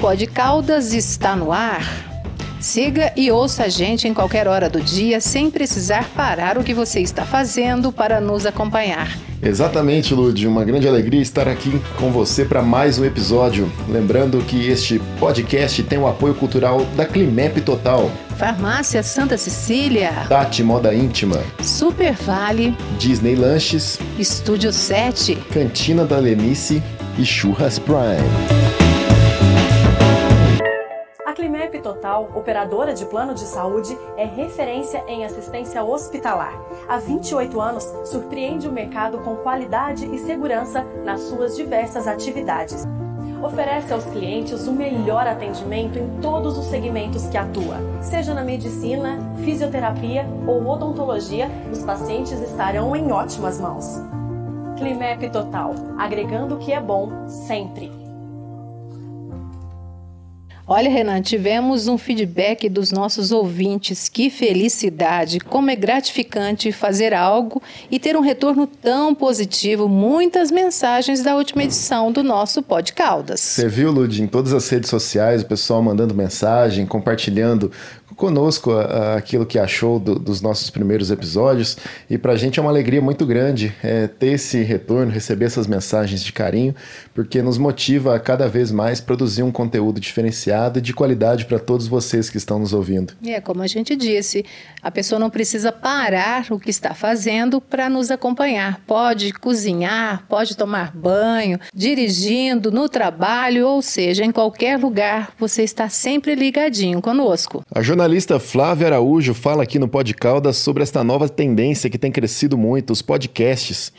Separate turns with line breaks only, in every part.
Pod Caldas está no ar. Siga e ouça a gente em qualquer hora do dia, sem precisar parar o que você está fazendo para nos acompanhar.
Exatamente, Lud. Uma grande alegria estar aqui com você para mais um episódio. Lembrando que este podcast tem o apoio cultural da Climep Total,
Farmácia Santa Cecília,
Tati Moda Íntima,
Super Vale,
Disney Lanches,
Estúdio 7,
Cantina da Lenice e Churras Prime.
A Climep Total, operadora de plano de saúde, é referência em assistência hospitalar. Há 28 anos, surpreende o mercado com qualidade e segurança nas suas diversas atividades. Oferece aos clientes o melhor atendimento em todos os segmentos que atua. Seja na medicina, fisioterapia ou odontologia, os pacientes estarão em ótimas mãos. Climep Total, agregando o que é bom sempre.
Olha, Renan, tivemos um feedback dos nossos ouvintes. Que felicidade! Como é gratificante fazer algo e ter um retorno tão positivo. Muitas mensagens da última edição do nosso Pod Caldas.
Você viu, Lud, em todas as redes sociais, o pessoal mandando mensagem, compartilhando conosco aquilo que achou do, dos nossos primeiros episódios. E para a gente é uma alegria muito grande é, ter esse retorno, receber essas mensagens de carinho, porque nos motiva a cada vez mais produzir um conteúdo diferenciado e de qualidade para todos vocês que estão nos ouvindo.
É, como a gente disse, a pessoa não precisa parar o que está fazendo para nos acompanhar. Pode cozinhar, pode tomar banho, dirigindo, no trabalho, ou seja, em qualquer lugar, você está sempre ligadinho conosco.
A jornalista Flávia Araújo fala aqui no Pod Caldas sobre esta nova tendência que tem crescido muito, os podcasts.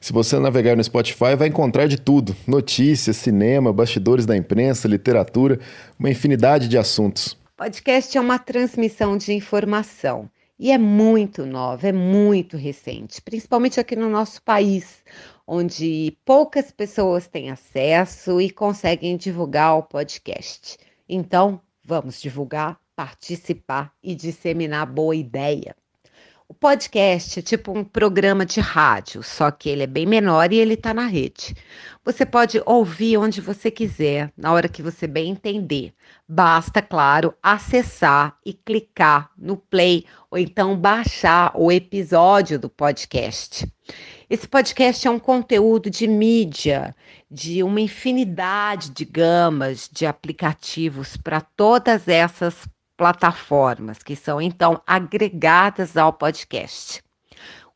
Se você navegar no Spotify, vai encontrar de tudo: notícias, cinema, bastidores da imprensa, literatura, uma infinidade de assuntos.
Podcast é uma transmissão de informação e é muito nova, é muito recente, principalmente aqui no nosso país, onde poucas pessoas têm acesso e conseguem divulgar o podcast. Então, vamos divulgar participar e disseminar boa ideia. O podcast é tipo um programa de rádio, só que ele é bem menor e ele está na rede. Você pode ouvir onde você quiser, na hora que você bem entender. Basta, claro, acessar e clicar no play ou então baixar o episódio do podcast. Esse podcast é um conteúdo de mídia, de uma infinidade de gamas de aplicativos para todas essas plataformas que são então agregadas ao podcast.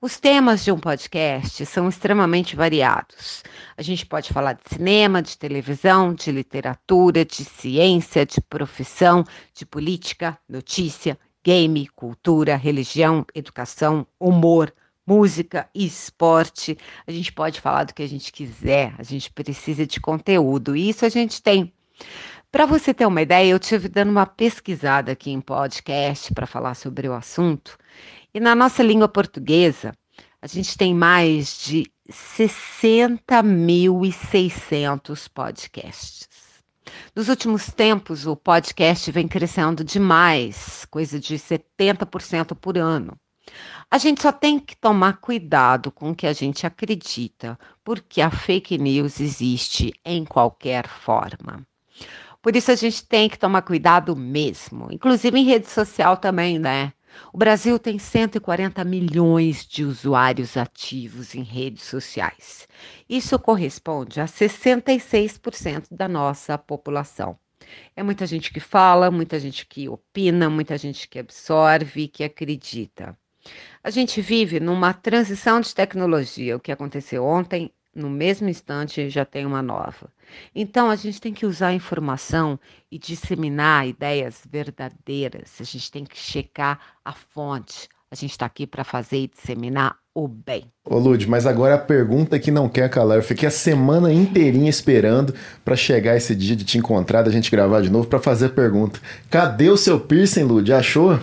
Os temas de um podcast são extremamente variados. A gente pode falar de cinema, de televisão, de literatura, de ciência, de profissão, de política, notícia, game, cultura, religião, educação, humor, música esporte. A gente pode falar do que a gente quiser, a gente precisa de conteúdo e isso a gente tem. Para você ter uma ideia, eu tive dando uma pesquisada aqui em podcast para falar sobre o assunto. E na nossa língua portuguesa, a gente tem mais de 60.600 podcasts. Nos últimos tempos, o podcast vem crescendo demais, coisa de 70% por ano. A gente só tem que tomar cuidado com o que a gente acredita, porque a fake news existe em qualquer forma. Por isso a gente tem que tomar cuidado mesmo, inclusive em rede social também, né? O Brasil tem 140 milhões de usuários ativos em redes sociais. Isso corresponde a 66% da nossa população. É muita gente que fala, muita gente que opina, muita gente que absorve, que acredita. A gente vive numa transição de tecnologia. O que aconteceu ontem no mesmo instante já tem uma nova. Então a gente tem que usar a informação e disseminar ideias verdadeiras. A gente tem que checar a fonte. A gente está aqui para fazer e disseminar o bem.
Ô Lud, mas agora a pergunta que não quer calar. Eu fiquei a semana inteirinha esperando para chegar esse dia de te encontrar, da gente gravar de novo para fazer a pergunta. Cadê o seu piercing, Lud? Achou?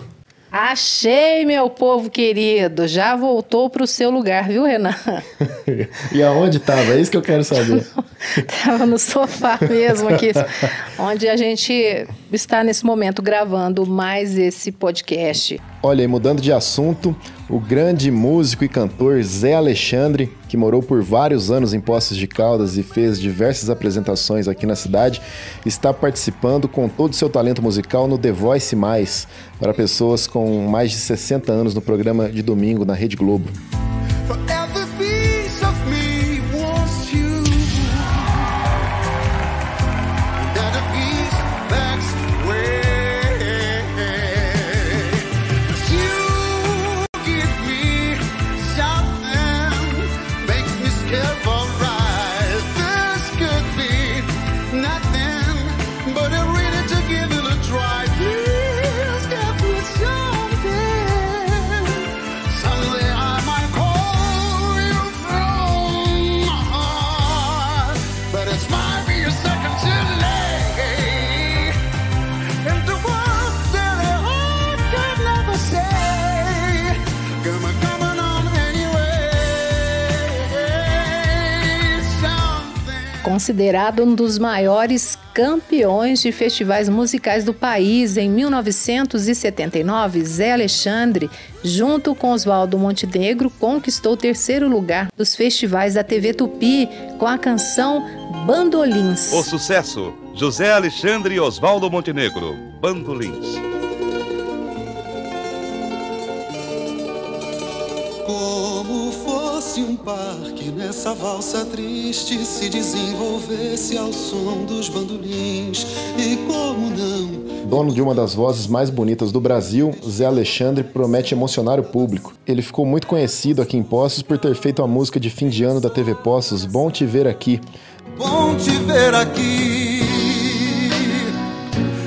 Achei, meu povo querido. Já voltou para o seu lugar, viu, Renan?
e aonde estava? É isso que eu quero saber.
Estava no sofá mesmo aqui, onde a gente está nesse momento gravando mais esse podcast.
Olha, e mudando de assunto, o grande músico e cantor Zé Alexandre, que morou por vários anos em Poços de Caldas e fez diversas apresentações aqui na cidade, está participando com todo o seu talento musical no The Voice Mais, para pessoas com mais de 60 anos no programa de domingo na Rede Globo.
Considerado um dos maiores campeões de festivais musicais do país em 1979, Zé Alexandre, junto com Oswaldo Montenegro, conquistou o terceiro lugar dos festivais da TV Tupi com a canção Bandolins.
O sucesso, José Alexandre e Oswaldo Montenegro, Bandolins.
Nessa valsa triste se desenvolvesse ao som dos bandolins e como não.
Dono de uma das vozes mais bonitas do Brasil, Zé Alexandre promete emocionar o público. Ele ficou muito conhecido aqui em Poços por ter feito a música de fim de ano da TV Poços, Bom Te Ver Aqui.
Bom te ver aqui,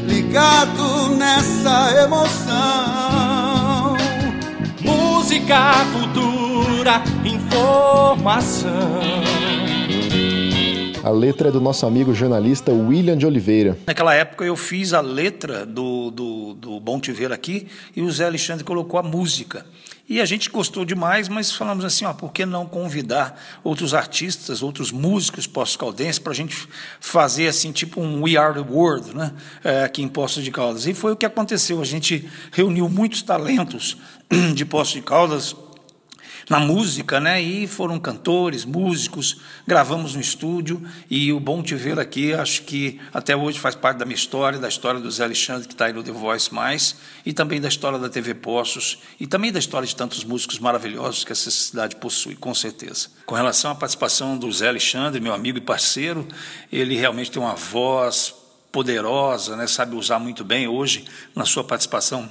ligado nessa emoção.
Música, cultura informação.
A letra é do nosso amigo jornalista William de Oliveira.
Naquela época eu fiz a letra do, do, do Bom Te Ver Aqui e o Zé Alexandre colocou a música. E a gente gostou demais, mas falamos assim, ó, por que não convidar outros artistas, outros músicos pós-caldenses para a gente fazer assim, tipo um We Are The World, né, é, aqui em Poços de Caldas. E foi o que aconteceu, a gente reuniu muitos talentos de Poços de Caldas, na música, né? E foram cantores, músicos, gravamos no estúdio e o bom te ver aqui, acho que até hoje faz parte da minha história, da história do Zé Alexandre que está aí no The Voice Mais e também da história da TV Poços e também da história de tantos músicos maravilhosos que essa cidade possui, com certeza. Com relação à participação do Zé Alexandre, meu amigo e parceiro, ele realmente tem uma voz poderosa, né? Sabe usar muito bem hoje na sua participação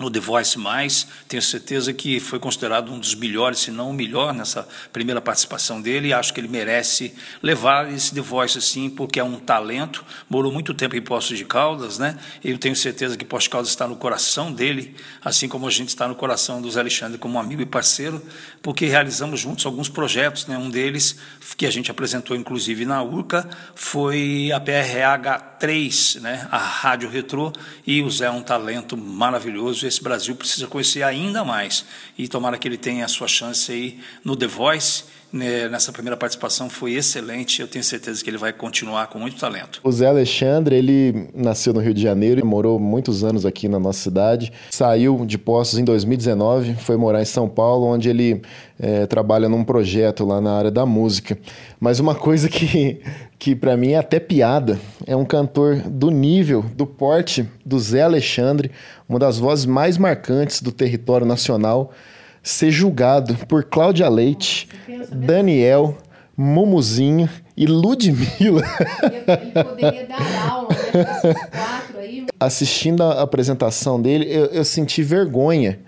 no The Voice Mais. Tenho certeza que foi considerado um dos melhores, se não o melhor, nessa primeira participação dele. E acho que ele merece levar esse The Voice assim, porque é um talento. Morou muito tempo em Poços de Caldas, né? Eu tenho certeza que Poços de Caldas está no coração dele, assim como a gente está no coração do Zé Alexandre como amigo e parceiro, porque realizamos juntos alguns projetos. Né? Um deles, que a gente apresentou inclusive na URCA, foi a PRH3, né? a Rádio Retrô, e o Zé é um talento maravilhoso esse Brasil precisa conhecer ainda mais. E tomara que ele tenha a sua chance aí no The Voice. Né, nessa primeira participação foi excelente. Eu tenho certeza que ele vai continuar com muito talento.
O Zé Alexandre, ele nasceu no Rio de Janeiro e morou muitos anos aqui na nossa cidade. Saiu de Poços em 2019, foi morar em São Paulo, onde ele é, trabalha num projeto lá na área da música. Mas uma coisa que, que para mim é até piada, é um cantor do nível, do porte do Zé Alexandre, uma das vozes mais marcantes do território nacional, ser julgado por Cláudia Leite, Daniel, Mumuzinho e Ludmilla. Ele poderia dar aula, quatro aí. Assistindo a apresentação dele, eu, eu senti vergonha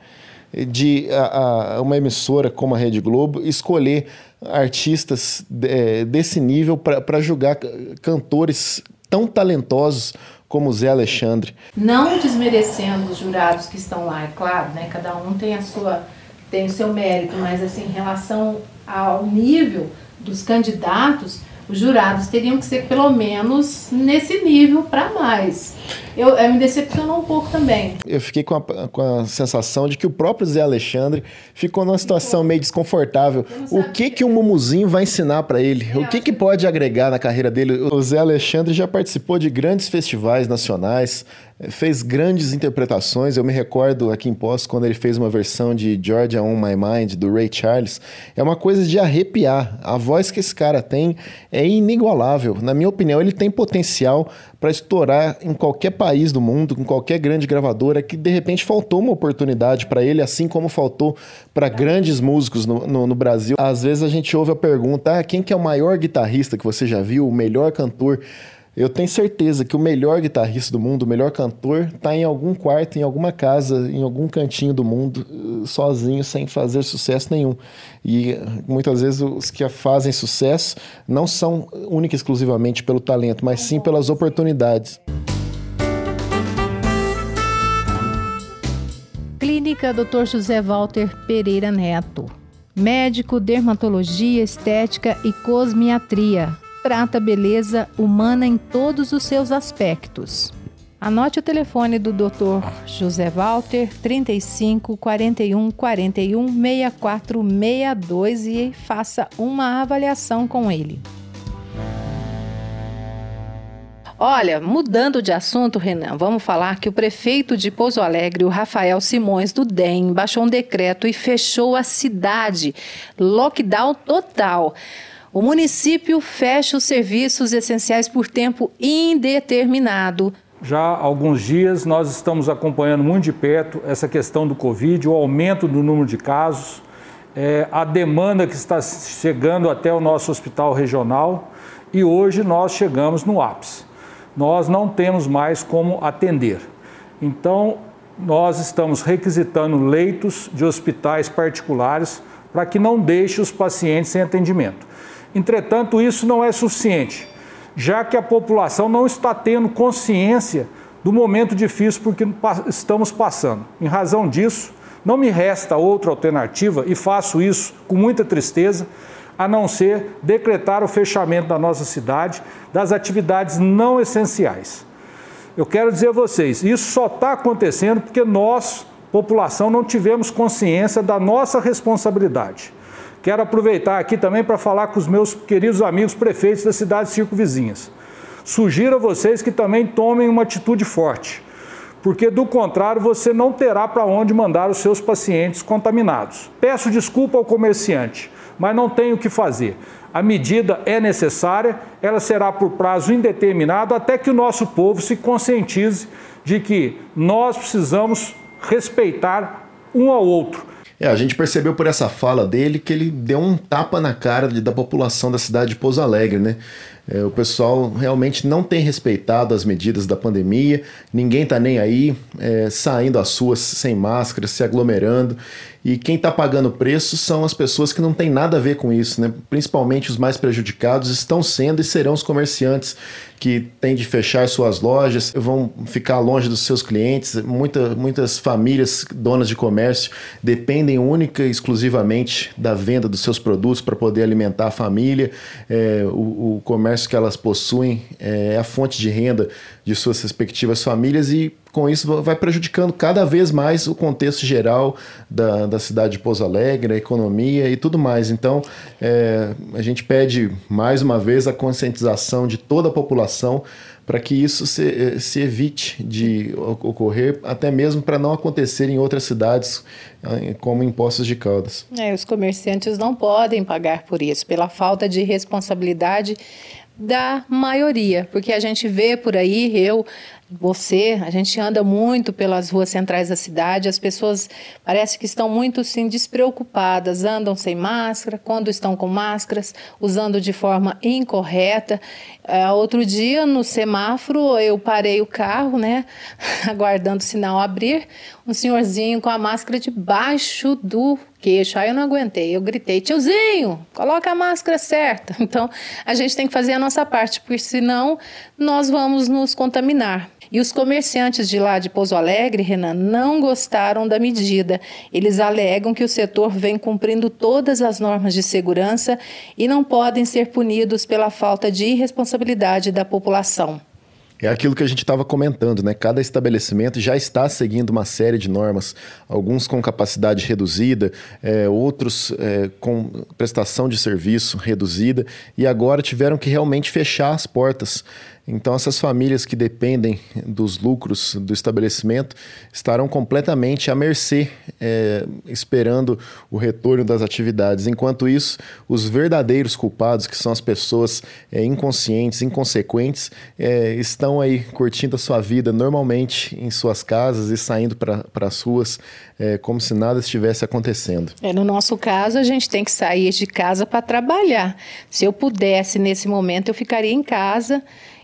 de a, a, uma emissora como a Rede Globo escolher artistas é, desse nível para julgar cantores tão talentosos como Zé Alexandre.
Não desmerecendo os jurados que estão lá, é claro, né? Cada um tem a sua tem o seu mérito, mas assim, em relação ao nível dos candidatos, os jurados teriam que ser pelo menos nesse nível para mais. Eu, eu, me decepcionou um pouco também.
Eu fiquei com a, com a sensação de que o próprio Zé Alexandre ficou numa situação meio desconfortável. O que que o Mumuzinho vai ensinar para ele? o que que pode agregar na carreira dele? O Zé Alexandre já participou de grandes festivais nacionais, fez grandes interpretações. Eu me recordo aqui em Poços quando ele fez uma versão de Georgia on My Mind do Ray Charles. É uma coisa de arrepiar. A voz que esse cara tem é inigualável. Na minha opinião, ele tem potencial para estourar em qualquer país do mundo, com qualquer grande gravadora, que de repente faltou uma oportunidade para ele, assim como faltou para grandes músicos no, no, no, Brasil. Às vezes a gente ouve a pergunta: ah, quem que é o maior guitarrista que você já viu, o melhor cantor? Eu tenho certeza que o melhor guitarrista do mundo, o melhor cantor, está em algum quarto, em alguma casa, em algum cantinho do mundo, sozinho, sem fazer sucesso nenhum. E muitas vezes os que fazem sucesso não são única e exclusivamente pelo talento, mas sim pelas oportunidades.
Clínica Dr. José Walter Pereira Neto. Médico, dermatologia, estética e cosmiatria trata a beleza humana em todos os seus aspectos. Anote o telefone do Dr. José Walter 35 41 41 64 62 e faça uma avaliação com ele. Olha, mudando de assunto, Renan, vamos falar que o prefeito de Pouso Alegre, o Rafael Simões do DEM, baixou um decreto e fechou a cidade. Lockdown total. O município fecha os serviços essenciais por tempo indeterminado.
Já há alguns dias nós estamos acompanhando muito de perto essa questão do Covid, o aumento do número de casos, é, a demanda que está chegando até o nosso hospital regional e hoje nós chegamos no ápice. Nós não temos mais como atender. Então, nós estamos requisitando leitos de hospitais particulares para que não deixe os pacientes sem atendimento. Entretanto, isso não é suficiente, já que a população não está tendo consciência do momento difícil por que estamos passando. Em razão disso, não me resta outra alternativa, e faço isso com muita tristeza, a não ser decretar o fechamento da nossa cidade das atividades não essenciais. Eu quero dizer a vocês, isso só está acontecendo porque nós, população, não tivemos consciência da nossa responsabilidade. Quero aproveitar aqui também para falar com os meus queridos amigos prefeitos das cidades circunvizinhas. Sugiro a vocês que também tomem uma atitude forte, porque do contrário você não terá para onde mandar os seus pacientes contaminados. Peço desculpa ao comerciante, mas não tenho o que fazer. A medida é necessária, ela será por prazo indeterminado até que o nosso povo se conscientize de que nós precisamos respeitar um ao outro
é, a gente percebeu por essa fala dele que ele deu um tapa na cara de, da população da cidade de Pouso Alegre, né? É, o pessoal realmente não tem respeitado as medidas da pandemia, ninguém tá nem aí, é, saindo às ruas sem máscara, se aglomerando. E quem está pagando preço são as pessoas que não têm nada a ver com isso, né? Principalmente os mais prejudicados estão sendo e serão os comerciantes que têm de fechar suas lojas, vão ficar longe dos seus clientes. Muita, muitas famílias donas de comércio dependem única e exclusivamente da venda dos seus produtos para poder alimentar a família. É, o, o, comércio que elas possuem é a fonte de renda de suas respectivas famílias e com isso vai prejudicando cada vez mais o contexto geral da, da cidade de Pouso Alegre, a economia e tudo mais. Então, é, a gente pede mais uma vez a conscientização de toda a população para que isso se, se, evite de ocorrer, até mesmo para não acontecer em outras cidades, ah, como em Poços de Caldas.
É, os comerciantes não podem pagar por isso, pela falta de responsabilidade da maioria, porque a gente vê por aí, eu você, a gente anda muito pelas ruas centrais da cidade, as pessoas parece que estão muito assim despreocupadas, andam sem máscara, quando estão com máscaras, usando de forma incorreta. É, outro dia no semáforo eu parei o carro, né, aguardando o sinal abrir, um senhorzinho com a máscara debaixo do queixo. Aí eu não aguentei, eu gritei: "Tiozinho, coloca a máscara certa". Então, a gente tem que fazer a nossa parte, porque senão nós vamos nos contaminar. E os comerciantes de lá de Pouso Alegre, Renan, não gostaram da medida. Eles alegam que o setor vem cumprindo todas as normas de segurança e não podem ser punidos pela falta de irresponsabilidade da população.
É aquilo que a gente estava comentando, né? Cada estabelecimento já está seguindo uma série de normas, alguns com capacidade reduzida, é, outros é, com prestação de serviço reduzida, e agora tiveram que realmente fechar as portas. Então, essas famílias que dependem dos lucros do estabelecimento estarão completamente à mercê, é, esperando o retorno das atividades. Enquanto isso, os verdadeiros culpados, que são as pessoas é, inconscientes, inconsequentes, é, estão aí curtindo a sua vida normalmente em suas casas e saindo para as ruas é, como se nada estivesse acontecendo.
É, no nosso caso, a gente tem que sair de casa para trabalhar. Se eu pudesse, nesse momento, eu ficaria em casa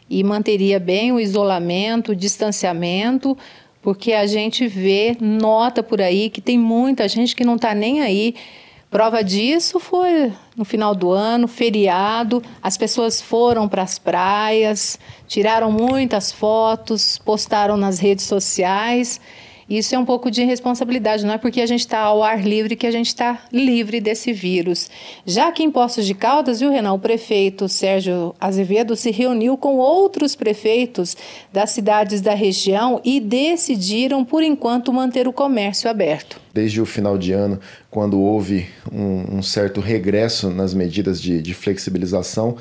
e manteria bem o isolamento, o distanciamento, porque a gente vê, nota por aí que tem muita gente que não está nem aí. Prova disso foi no final do ano, feriado, as pessoas foram para as praias, tiraram muitas fotos, postaram nas redes sociais isso é um pouco de responsabilidade, não é porque a gente está ao ar livre que a gente está livre desse vírus. Já que em Poços de Caldas, viu, Renan, o prefeito Sérgio Azevedo se reuniu com outros prefeitos das cidades da região e decidiram, por enquanto, manter o comércio aberto.
Desde o final de ano, quando houve um, um certo regresso nas medidas de, de flexibilização,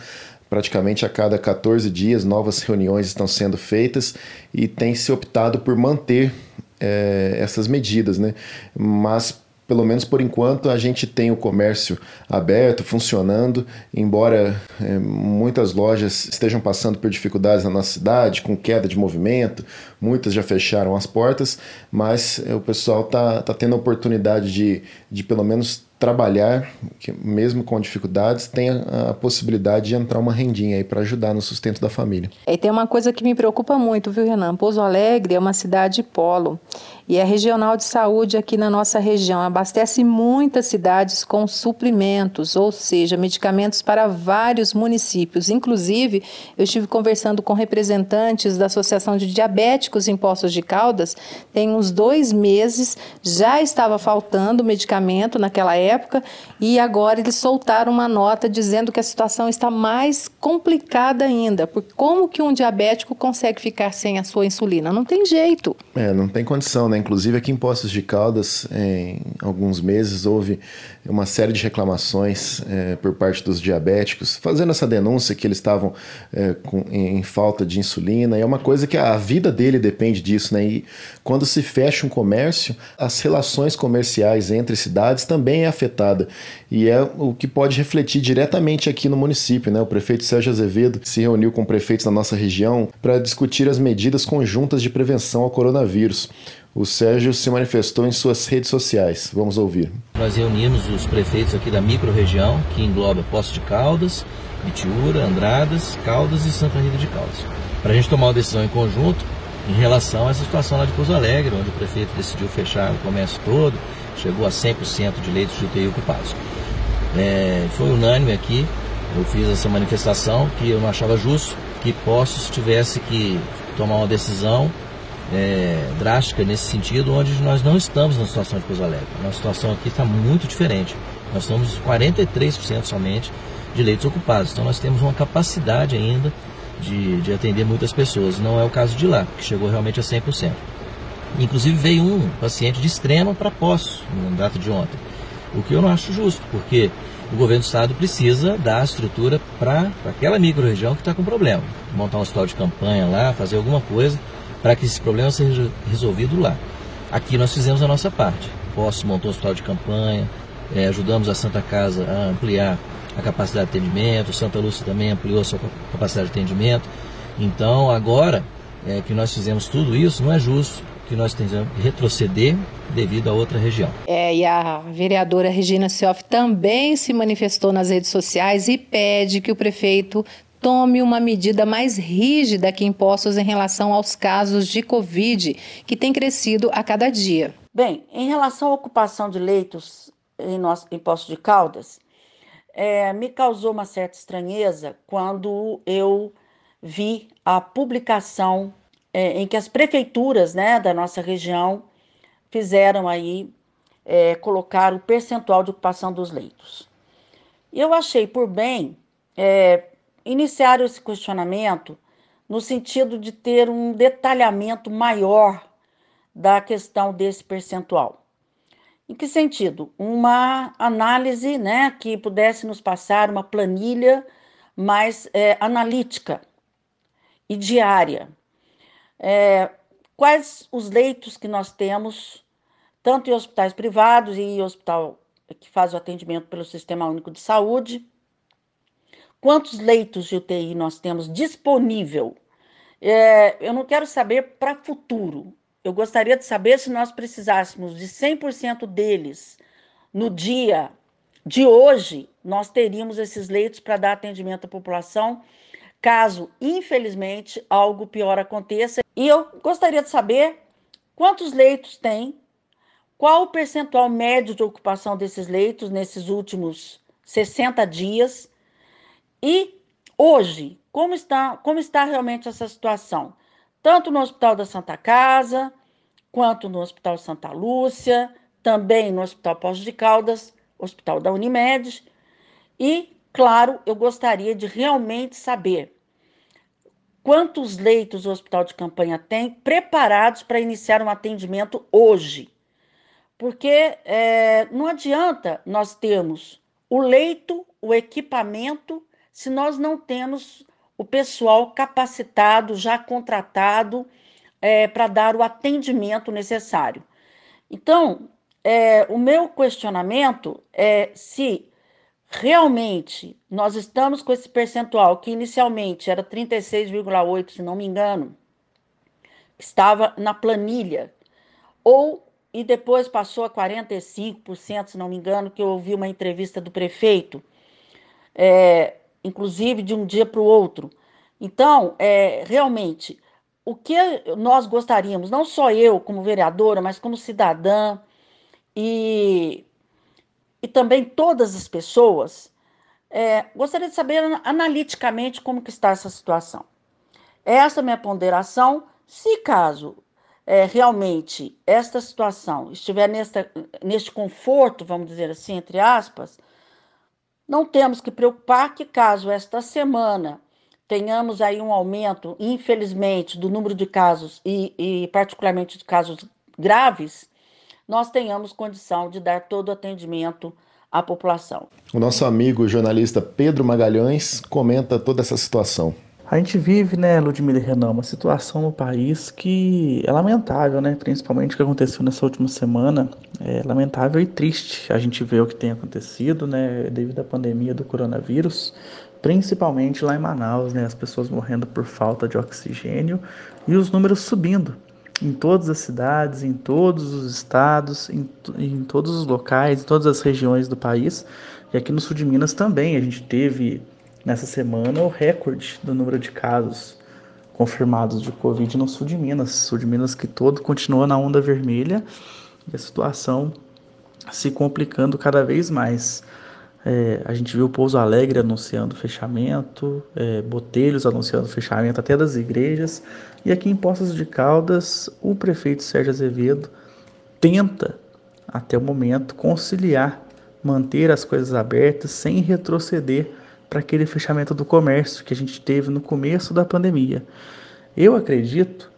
praticamente a cada 14 dias novas reuniões estão sendo feitas e tem se optado por manter é, essas medidas, né? Mas pelo menos por enquanto, a gente tem o comércio aberto, funcionando, embora é, muitas lojas estejam passando por dificuldades na nossa cidade, com queda de movimento, muitas já fecharam as portas, mas é, o pessoal está tá tendo a oportunidade de, de pelo menos trabalhar, que mesmo com dificuldades, tenha a possibilidade de entrar uma rendinha aí para ajudar no sustento da família.
E tem uma coisa que me preocupa muito, viu, Renan? Pouso Alegre é uma cidade polo e é regional de saúde aqui na nossa região. Abastece muitas cidades com suprimentos, ou seja, medicamentos para vários municípios. Inclusive, eu estive conversando com representantes da Associação de Diabéticos em Poços de Caldas. Tem uns dois meses, já estava faltando medicamento naquela época e agora eles soltaram uma nota dizendo que a situação está mais complicada ainda. Porque como que um diabético consegue ficar sem a sua insulina? Não tem jeito.
É, não tem condição, né? Inclusive aqui em Poços de Caldas, em alguns meses, houve uma série de reclamações é, por parte dos diabéticos, fazendo essa denúncia que eles estavam é, com, em, em, falta de insulina. E é uma coisa que a vida dele depende disso, né? E quando se fecha um comércio, as relações comerciais entre cidades também é afetada. E é o que pode refletir diretamente aqui no município, né? O prefeito Sérgio Azevedo se reuniu com prefeitos da nossa região para discutir as medidas conjuntas de prevenção ao coronavírus. O Sérgio se manifestou em suas redes sociais. Vamos ouvir.
Nós reunimos os prefeitos aqui da microrregião, que engloba Poço de Caldas, Bitiúra, Andradas, Caldas e Santa Rita de Caldas, para a gente tomar uma decisão em conjunto em relação a essa situação lá de Pouso Alegre, onde o prefeito decidiu fechar o comércio todo, chegou a 100% de leitos de UTI ocupados. É, foi unânime aqui, eu fiz essa manifestação que eu não achava justo que Poços tivesse que tomar uma decisão é, drástica nesse sentido, onde nós não estamos na situação de Pouso Alegre. A situação aqui está muito diferente. Nós estamos 43% somente de leitos ocupados. Então nós temos uma capacidade ainda de, de atender muitas pessoas. Não é o caso de lá, que chegou realmente a 100%. Inclusive veio um paciente de extrema para poço na data de ontem. O que eu não acho justo, porque o governo do estado precisa dar estrutura para aquela micro-região que está com problema. Montar um hospital de campanha lá, fazer alguma coisa para que esse problema seja resolvido lá. Aqui nós fizemos a nossa parte. Posso montou um hospital de campanha, é, ajudamos a Santa Casa a ampliar a capacidade de atendimento, Santa Lúcia também ampliou a sua capacidade de atendimento. Então, agora é, que nós fizemos tudo isso, não é justo que nós tenhamos que retroceder devido a outra região.
É, e a vereadora Regina Sioff também se manifestou nas redes sociais e pede que o prefeito tome uma medida mais rígida que impostos em relação aos casos de Covid, que tem crescido a cada dia.
Bem, em relação à ocupação de leitos em, nosso, em Poços de Caldas, é, me causou uma certa estranheza quando eu vi a publicação é, em que as prefeituras né, da nossa região fizeram aí, é, colocar o percentual de ocupação dos leitos. Eu achei por bem é, iniciaram esse questionamento no sentido de ter um detalhamento maior da questão desse percentual. Em que sentido? Uma análise né, que pudesse nos passar uma planilha mais é, analítica, e diária. É, quais os leitos que nós temos, tanto em hospitais privados e em hospital que faz o atendimento pelo Sistema Único de Saúde? Quantos leitos de UTI nós temos disponível? É, eu não quero saber para futuro. Eu gostaria de saber se nós precisássemos de 100% deles no dia de hoje, nós teríamos esses leitos para dar atendimento à população, caso, infelizmente, algo pior aconteça. E eu gostaria de saber quantos leitos tem, qual o percentual médio de ocupação desses leitos nesses últimos 60 dias e hoje, como está, como está realmente essa situação? Tanto no Hospital da Santa Casa, quanto no Hospital Santa Lúcia, também no Hospital Poços de Caldas, Hospital da Unimed. E, claro, eu gostaria de realmente saber quantos leitos o hospital de campanha tem preparados para iniciar um atendimento hoje. Porque é, não adianta nós termos o leito, o equipamento, se nós não temos o pessoal capacitado, já contratado, é, para dar o atendimento necessário. Então, é, o meu questionamento é se realmente nós estamos com esse percentual, que inicialmente era 36,8%, se não me engano, estava na planilha, ou e depois passou a 45%, se não me engano, que eu ouvi uma entrevista do prefeito, é, inclusive de um dia para o outro. Então, é, realmente, o que nós gostaríamos, não só eu como vereadora, mas como cidadã, e, e também todas as pessoas, é, gostaria de saber analiticamente como que está essa situação. Essa é a minha ponderação, se caso é, realmente esta situação estiver nesta, neste conforto, vamos dizer assim, entre aspas, não temos que preocupar que caso esta semana tenhamos aí um aumento, infelizmente, do número de casos e, e particularmente de casos graves, nós tenhamos condição de dar todo o atendimento à população.
O nosso amigo jornalista Pedro Magalhães comenta toda essa situação.
A gente vive, né, Ludmila e Renan, uma situação no país que é lamentável, né? Principalmente o que aconteceu nessa última semana. É lamentável e triste a gente ver o que tem acontecido, né, devido à pandemia do coronavírus, principalmente lá em Manaus, né? As pessoas morrendo por falta de oxigênio e os números subindo em todas as cidades, em todos os estados, em, em todos os locais, em todas as regiões do país. E aqui no sul de Minas também a gente teve nessa semana o recorde do número de casos confirmados de Covid no sul de Minas. Sul de Minas que todo continua na onda vermelha e a situação se complicando cada vez mais. É, a gente viu Pouso Alegre anunciando fechamento, é, Botelhos anunciando fechamento até das igrejas. E aqui em Poços de Caldas, o prefeito Sérgio Azevedo tenta, até o momento, conciliar, manter as coisas abertas sem retroceder para aquele fechamento do comércio que a gente teve no começo da pandemia. Eu acredito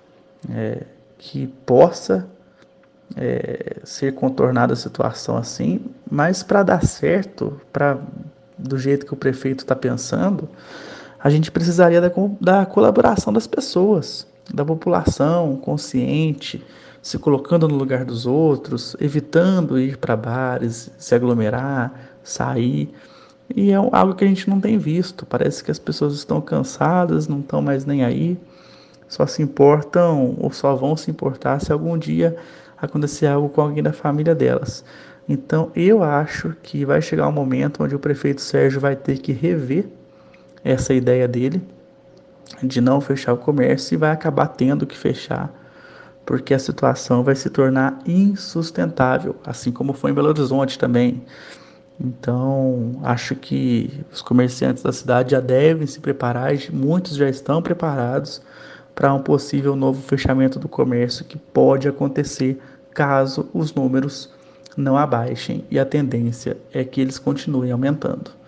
é, que possa é, ser contornada a situação assim, mas para dar certo, para do jeito que o prefeito está pensando, a gente precisaria da, da colaboração das pessoas, da população consciente, se colocando no lugar dos outros, evitando ir para bares, se aglomerar, sair. E é algo que a gente não tem visto. Parece que as pessoas estão cansadas, não estão mais nem aí, só se importam ou só vão se importar se algum dia acontecer algo com alguém da família delas. Então eu acho que vai chegar um momento onde o prefeito Sérgio vai ter que rever essa ideia dele de não fechar o comércio e vai acabar tendo que fechar, porque a situação vai se tornar insustentável, assim como foi em Belo Horizonte também. Então, acho que os comerciantes da cidade já devem se preparar, muitos já estão preparados para um possível novo fechamento do comércio que pode acontecer caso os números não abaixem e a tendência é que eles continuem aumentando.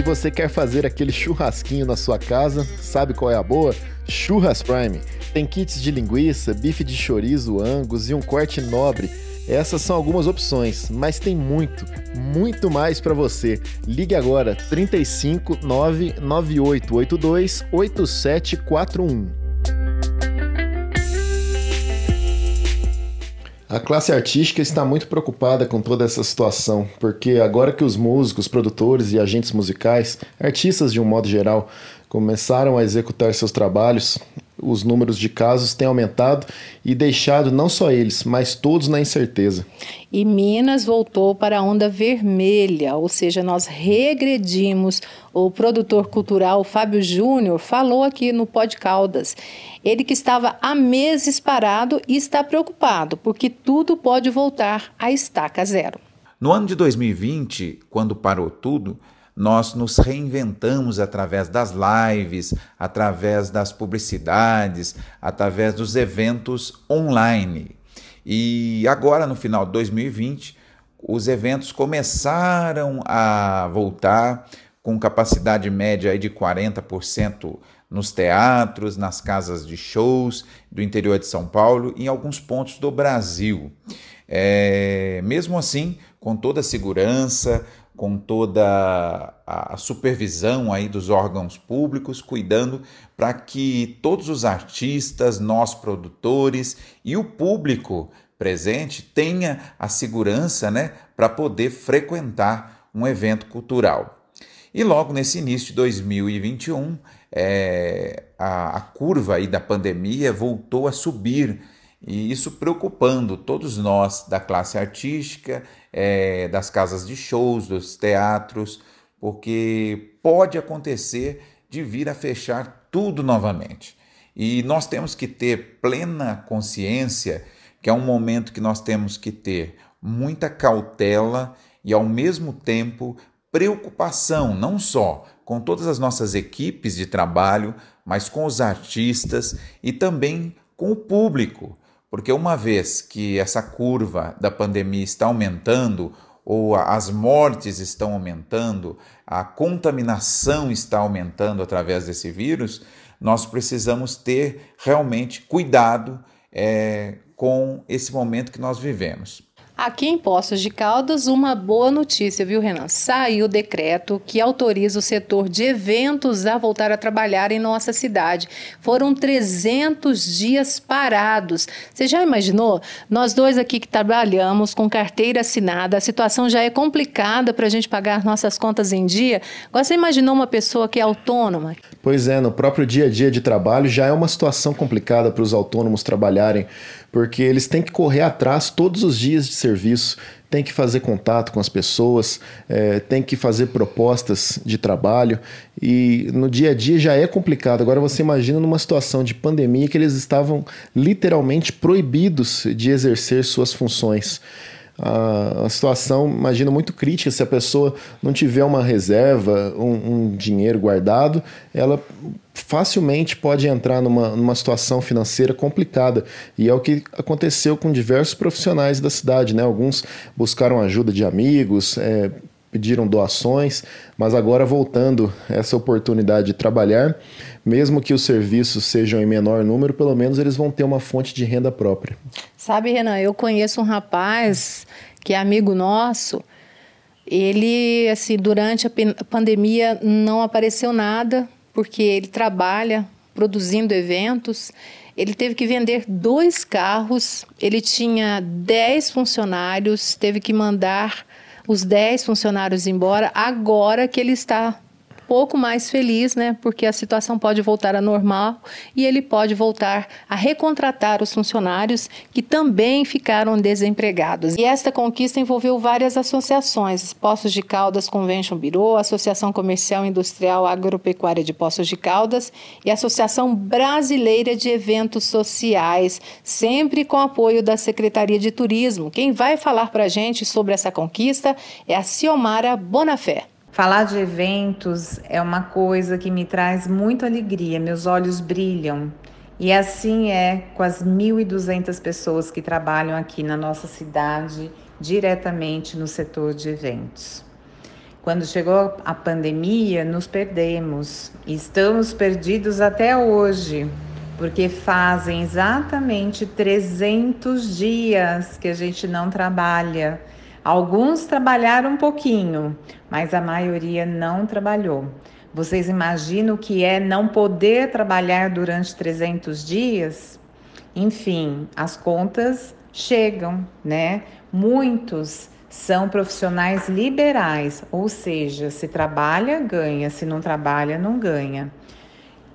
Se você quer fazer aquele churrasquinho na sua casa, sabe qual é a boa? Churras Prime. Tem kits de linguiça, bife de chorizo, angus e um corte nobre Essas são algumas opções, mas tem muito, muito mais para você. Ligue agora 35 99882 8741. A classe artística está muito preocupada com toda essa situação, porque agora que os músicos, produtores e agentes musicais, artistas de um modo geral, começaram a executar seus trabalhos, os números de casos têm aumentado e deixado não só eles, mas todos na incerteza.
E Minas voltou para a onda vermelha, ou seja, nós regredimos. O produtor cultural Fábio Júnior falou aqui no Pod Caldas. Ele que estava há meses parado e está preocupado, porque tudo pode voltar à estaca zero.
No ano de 2020, quando parou tudo, nós nos reinventamos através das lives, através das publicidades, através dos eventos online. E agora, no final de 2020, os eventos começaram a voltar com capacidade média de 40% nos teatros, nas casas de shows do interior de São Paulo e em alguns pontos do Brasil. É, mesmo assim, com toda a segurança, com toda a supervisão aí dos órgãos públicos, cuidando para que todos os artistas, nós produtores e o público presente tenha a segurança, né, para poder frequentar um evento cultural. E logo nesse início de 2021, é, a, a curva aí da pandemia voltou a subir e isso preocupando todos nós da classe artística, é, das casas de shows, dos teatros, porque pode acontecer de vir a fechar tudo novamente. E nós temos que ter plena consciência que é um momento que nós temos que ter muita cautela e, ao mesmo tempo, preocupação, não só com todas as nossas equipes de trabalho, mas com os artistas e também com o público, porque uma vez que essa curva da pandemia está aumentando, ou as mortes estão aumentando, a contaminação está aumentando através desse vírus, nós precisamos ter realmente cuidado é, com esse momento que nós vivemos.
Aqui em Poços de Caldas, uma boa notícia, viu, Renan? Saiu o decreto que autoriza o setor de eventos a voltar a trabalhar em nossa cidade. Foram 300 dias parados. Você já imaginou? Nós dois aqui que trabalhamos com carteira assinada, a situação já é complicada para a gente pagar nossas contas em dia. Agora, você imaginou uma pessoa que é autônoma?
Pois é, no próprio dia a dia de trabalho já é uma situação complicada para os autônomos trabalharem porque eles têm que correr atrás todos os dias de serviço, têm que fazer contato com as pessoas, é, têm que fazer propostas de trabalho e no dia a dia já é complicado. Agora você imagina numa situação de pandemia que eles estavam literalmente proibidos de exercer suas funções a, situação, imagino, muito crítica. Se a pessoa não tiver uma reserva, um, um dinheiro guardado, ela facilmente pode entrar numa, numa situação financeira complicada. E é o que aconteceu com diversos profissionais da cidade. Né? Alguns buscaram ajuda de amigos, é, pediram doações, mas agora voltando essa oportunidade de trabalhar, mesmo que os serviços sejam em menor número, pelo menos eles vão ter uma fonte de renda própria.
Sabe, Renan, eu conheço um rapaz que é amigo nosso. Ele, assim, durante a pandemia não apareceu nada, porque ele trabalha produzindo eventos. Ele teve que vender dois carros, ele tinha dez funcionários, teve que mandar os 10 funcionários embora, agora que ele está pouco mais feliz, né? Porque a situação pode voltar a normal e ele pode voltar a recontratar os funcionários que também ficaram desempregados. E esta conquista envolveu várias associações: Poços de Caldas Convention Bureau, Associação Comercial Industrial Agropecuária de Poços de Caldas e Associação Brasileira de Eventos Sociais, sempre com apoio da Secretaria de Turismo. Quem vai falar para a gente sobre essa conquista é a Ciomara Bonafé.
Falar de eventos é uma coisa que me traz muita alegria, meus olhos brilham. E assim é com as 1.200 pessoas que trabalham aqui na nossa cidade, diretamente no setor de eventos. Quando chegou a pandemia, nos perdemos estamos perdidos até hoje, porque fazem exatamente 300 dias que a gente não trabalha. Alguns trabalharam um pouquinho, mas a maioria não trabalhou. Vocês imaginam o que é não poder trabalhar durante 300 dias? Enfim, as contas chegam, né? Muitos são profissionais liberais, ou seja, se trabalha, ganha, se não trabalha, não ganha.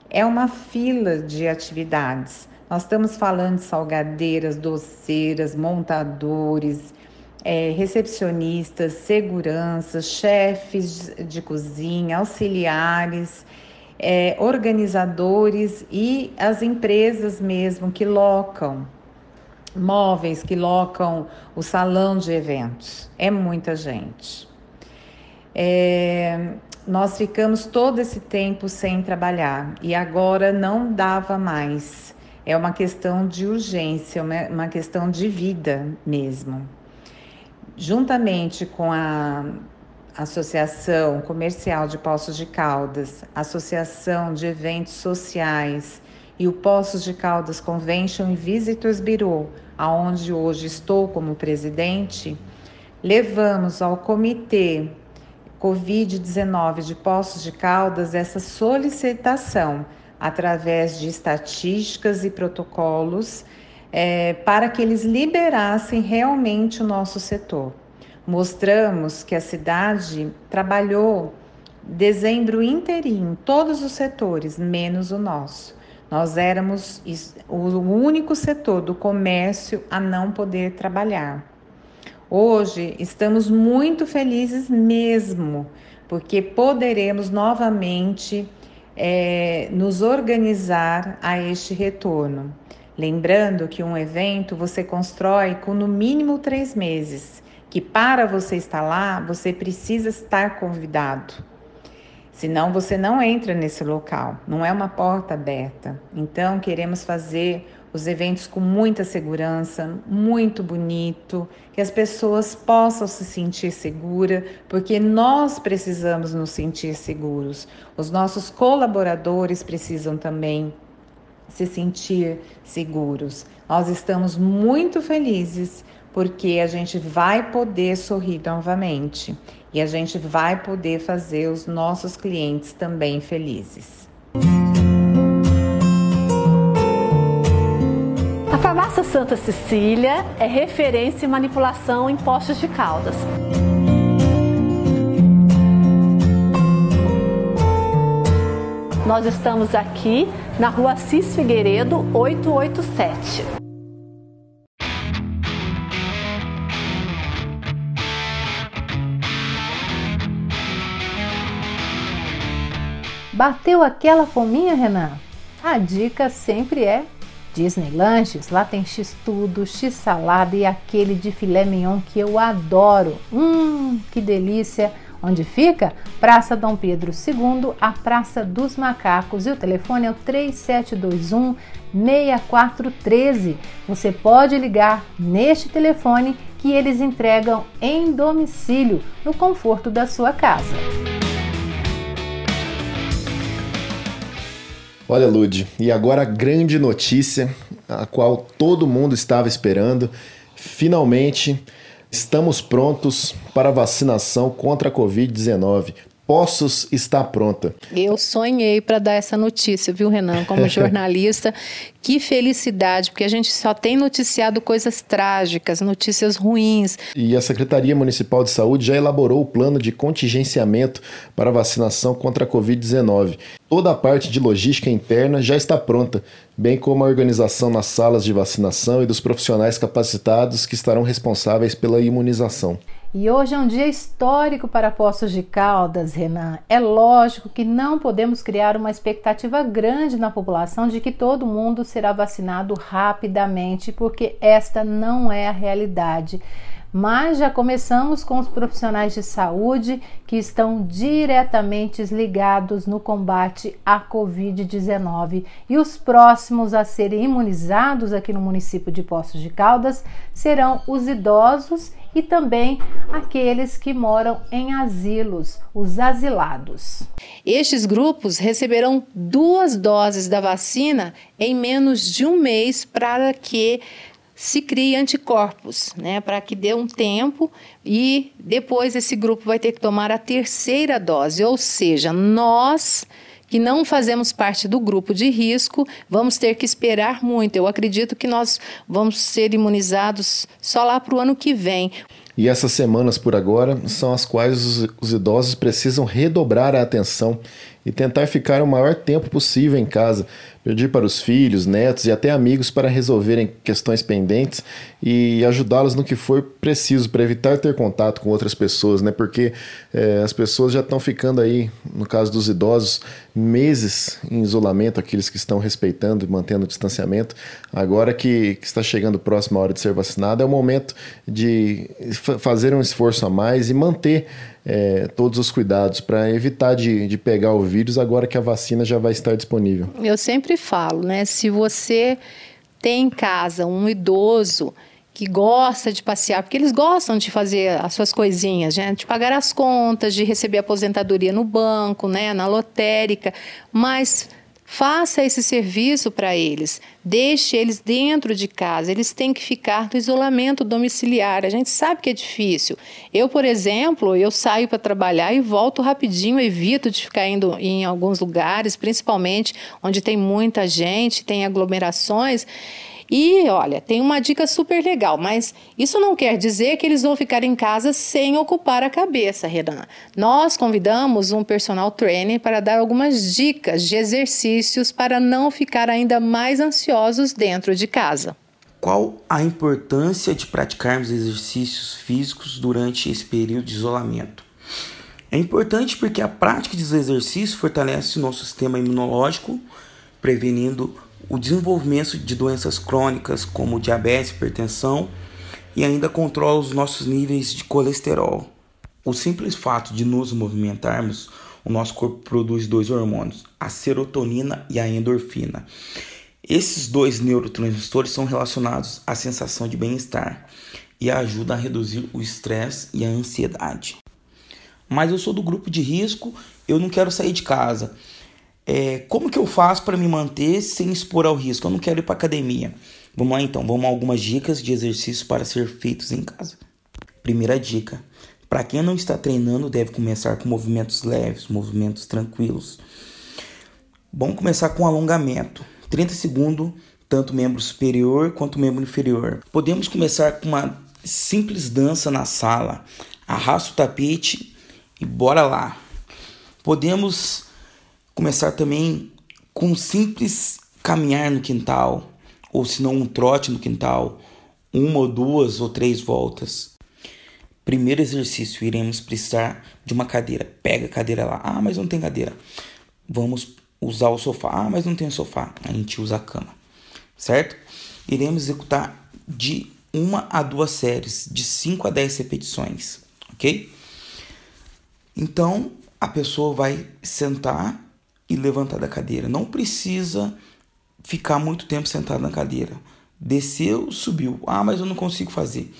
É uma fila de atividades. Nós estamos falando de salgadeiras, doceiras, montadores, é, recepcionistas, seguranças, chefes de cozinha, auxiliares, é, organizadores e as empresas mesmo que locam móveis, que locam o salão de eventos. É muita gente. É, nós ficamos todo esse tempo sem trabalhar e agora não dava mais. É uma questão de urgência, uma questão de vida mesmo. Juntamente com a Associação Comercial de Poços de Caldas, Associação de Eventos Sociais e o Poços de Caldas Convention e Visitors Bureau, aonde hoje estou como presidente, levamos ao comitê Covid-19 de Poços de Caldas essa solicitação através de estatísticas e protocolos é, para que eles liberassem realmente o nosso setor. Mostramos que a cidade trabalhou dezembro inteirinho, todos os setores, menos o nosso. Nós éramos o único setor do comércio a não poder trabalhar. Hoje estamos muito felizes mesmo, porque poderemos novamente é, nos organizar a este retorno. Lembrando que um evento você constrói com no mínimo três meses, que para você estar lá, você precisa estar convidado. Senão você não entra nesse local, não é uma porta aberta. Então queremos fazer os eventos com muita segurança, muito bonito, que as pessoas possam se sentir seguras, porque nós precisamos nos sentir seguros. Os nossos colaboradores precisam também se sentir seguros. Nós estamos muito felizes porque a gente vai poder sorrir novamente e a gente vai poder fazer os nossos clientes também felizes.
A farmácia Santa Cecília é referência em manipulação em postos de caldas. Nós estamos aqui na rua Assis Figueiredo 887.
Bateu aquela fominha, Renan? A dica sempre é Disney Lanches. Lá tem X tudo, X salada e aquele de filé mignon que eu adoro. Hum, que delícia! Onde fica? Praça Dom Pedro II, a Praça dos Macacos. E o telefone é o 3721 6413. Você pode ligar neste telefone que eles entregam em domicílio, no conforto da sua casa.
Olha, Lude, e agora a grande notícia, a qual todo mundo estava esperando. Finalmente, estamos prontos para a vacinação contra a Covid-19. Poços está pronta.
Eu sonhei para dar essa notícia, viu, Renan, como jornalista. que felicidade, porque a gente só tem noticiado coisas trágicas, notícias ruins.
E a Secretaria Municipal de Saúde já elaborou o plano de contingenciamento para a vacinação contra a Covid-19. Toda a parte de logística interna já está pronta, bem como a organização nas salas de vacinação e dos profissionais capacitados que estarão responsáveis pela imunização.
E hoje é um dia histórico para Poços de Caldas, Renan. É lógico que não podemos criar uma expectativa grande na população de que todo mundo será vacinado rapidamente, porque esta não é a realidade. mas já começamos com os profissionais de saúde que estão diretamente ligados no combate à Covid-19 e os próximos a serem imunizados aqui no município de Poços de Caldas serão os idosos e também aqueles que moram em asilos, os asilados. Estes grupos receberão duas doses da vacina em menos de um mês para que se crie anticorpos, né, para que dê um tempo e depois esse grupo vai ter que tomar a terceira dose, ou seja, nós que não fazemos parte do grupo de risco, vamos ter que esperar muito. Eu acredito que nós vamos ser imunizados só lá para o ano que vem.
E essas semanas por agora são as quais os, os idosos precisam redobrar a atenção e tentar ficar o maior tempo possível em casa, pedir para os filhos, netos e até amigos para resolverem questões pendentes e ajudá-los no que for preciso para evitar ter contato com outras pessoas, né? Porque é, as pessoas já estão ficando aí, no caso dos idosos, meses em isolamento, aqueles que estão respeitando e mantendo o distanciamento. Agora que, que está chegando próximo a hora de ser vacinado, é o momento de fazer um esforço a mais e manter é, todos os cuidados para evitar de, de pegar o vírus agora que a vacina já vai estar disponível.
Eu sempre falo, né? Se você tem em casa um idoso que gosta de passear, porque eles gostam de fazer as suas coisinhas, né? de pagar as contas, de receber aposentadoria no banco, né? na lotérica, mas Faça esse serviço para eles, deixe eles dentro de casa, eles têm que ficar no isolamento domiciliar. A gente sabe que é difícil. Eu, por exemplo, eu saio para trabalhar e volto rapidinho, evito de ficar indo em alguns lugares, principalmente onde tem muita gente, tem aglomerações. E olha, tem uma dica super legal, mas isso não quer dizer que eles vão ficar em casa sem ocupar a cabeça, Renan. Nós convidamos um personal trainer para dar algumas dicas de exercícios para não ficar ainda mais ansiosos dentro de casa.
Qual a importância de praticarmos exercícios físicos durante esse período de isolamento? É importante porque a prática dos exercícios fortalece o nosso sistema imunológico, prevenindo o desenvolvimento de doenças crônicas como diabetes, hipertensão e ainda controla os nossos níveis de colesterol. O simples fato de nos movimentarmos, o nosso corpo produz dois hormônios, a serotonina e a endorfina. Esses dois neurotransmissores são relacionados à sensação de bem-estar e ajudam a reduzir o estresse e a ansiedade. Mas eu sou do grupo de risco, eu não quero sair de casa. É, como que eu faço para me manter sem expor ao risco? Eu não quero ir para academia. Vamos lá então, vamos a algumas dicas de exercícios para ser feitos em casa. Primeira dica: para quem não está treinando, deve começar com movimentos leves, movimentos tranquilos. Vamos começar com alongamento. 30 segundos, tanto membro superior quanto membro inferior. Podemos começar com uma simples dança na sala. Arrasta o tapete e bora lá. Podemos Começar também com um simples caminhar no quintal, ou se não um trote no quintal, uma ou duas ou três voltas. Primeiro exercício, iremos precisar de uma cadeira. Pega a cadeira lá. Ah, mas não tem cadeira. Vamos usar o sofá. Ah, mas não tem sofá. A gente usa a cama. Certo? Iremos executar de uma a duas séries, de 5 a 10 repetições, ok? Então, a pessoa vai sentar e levantar da cadeira. Não precisa ficar muito tempo sentado na cadeira. Desceu, subiu. Ah, mas eu não consigo fazer.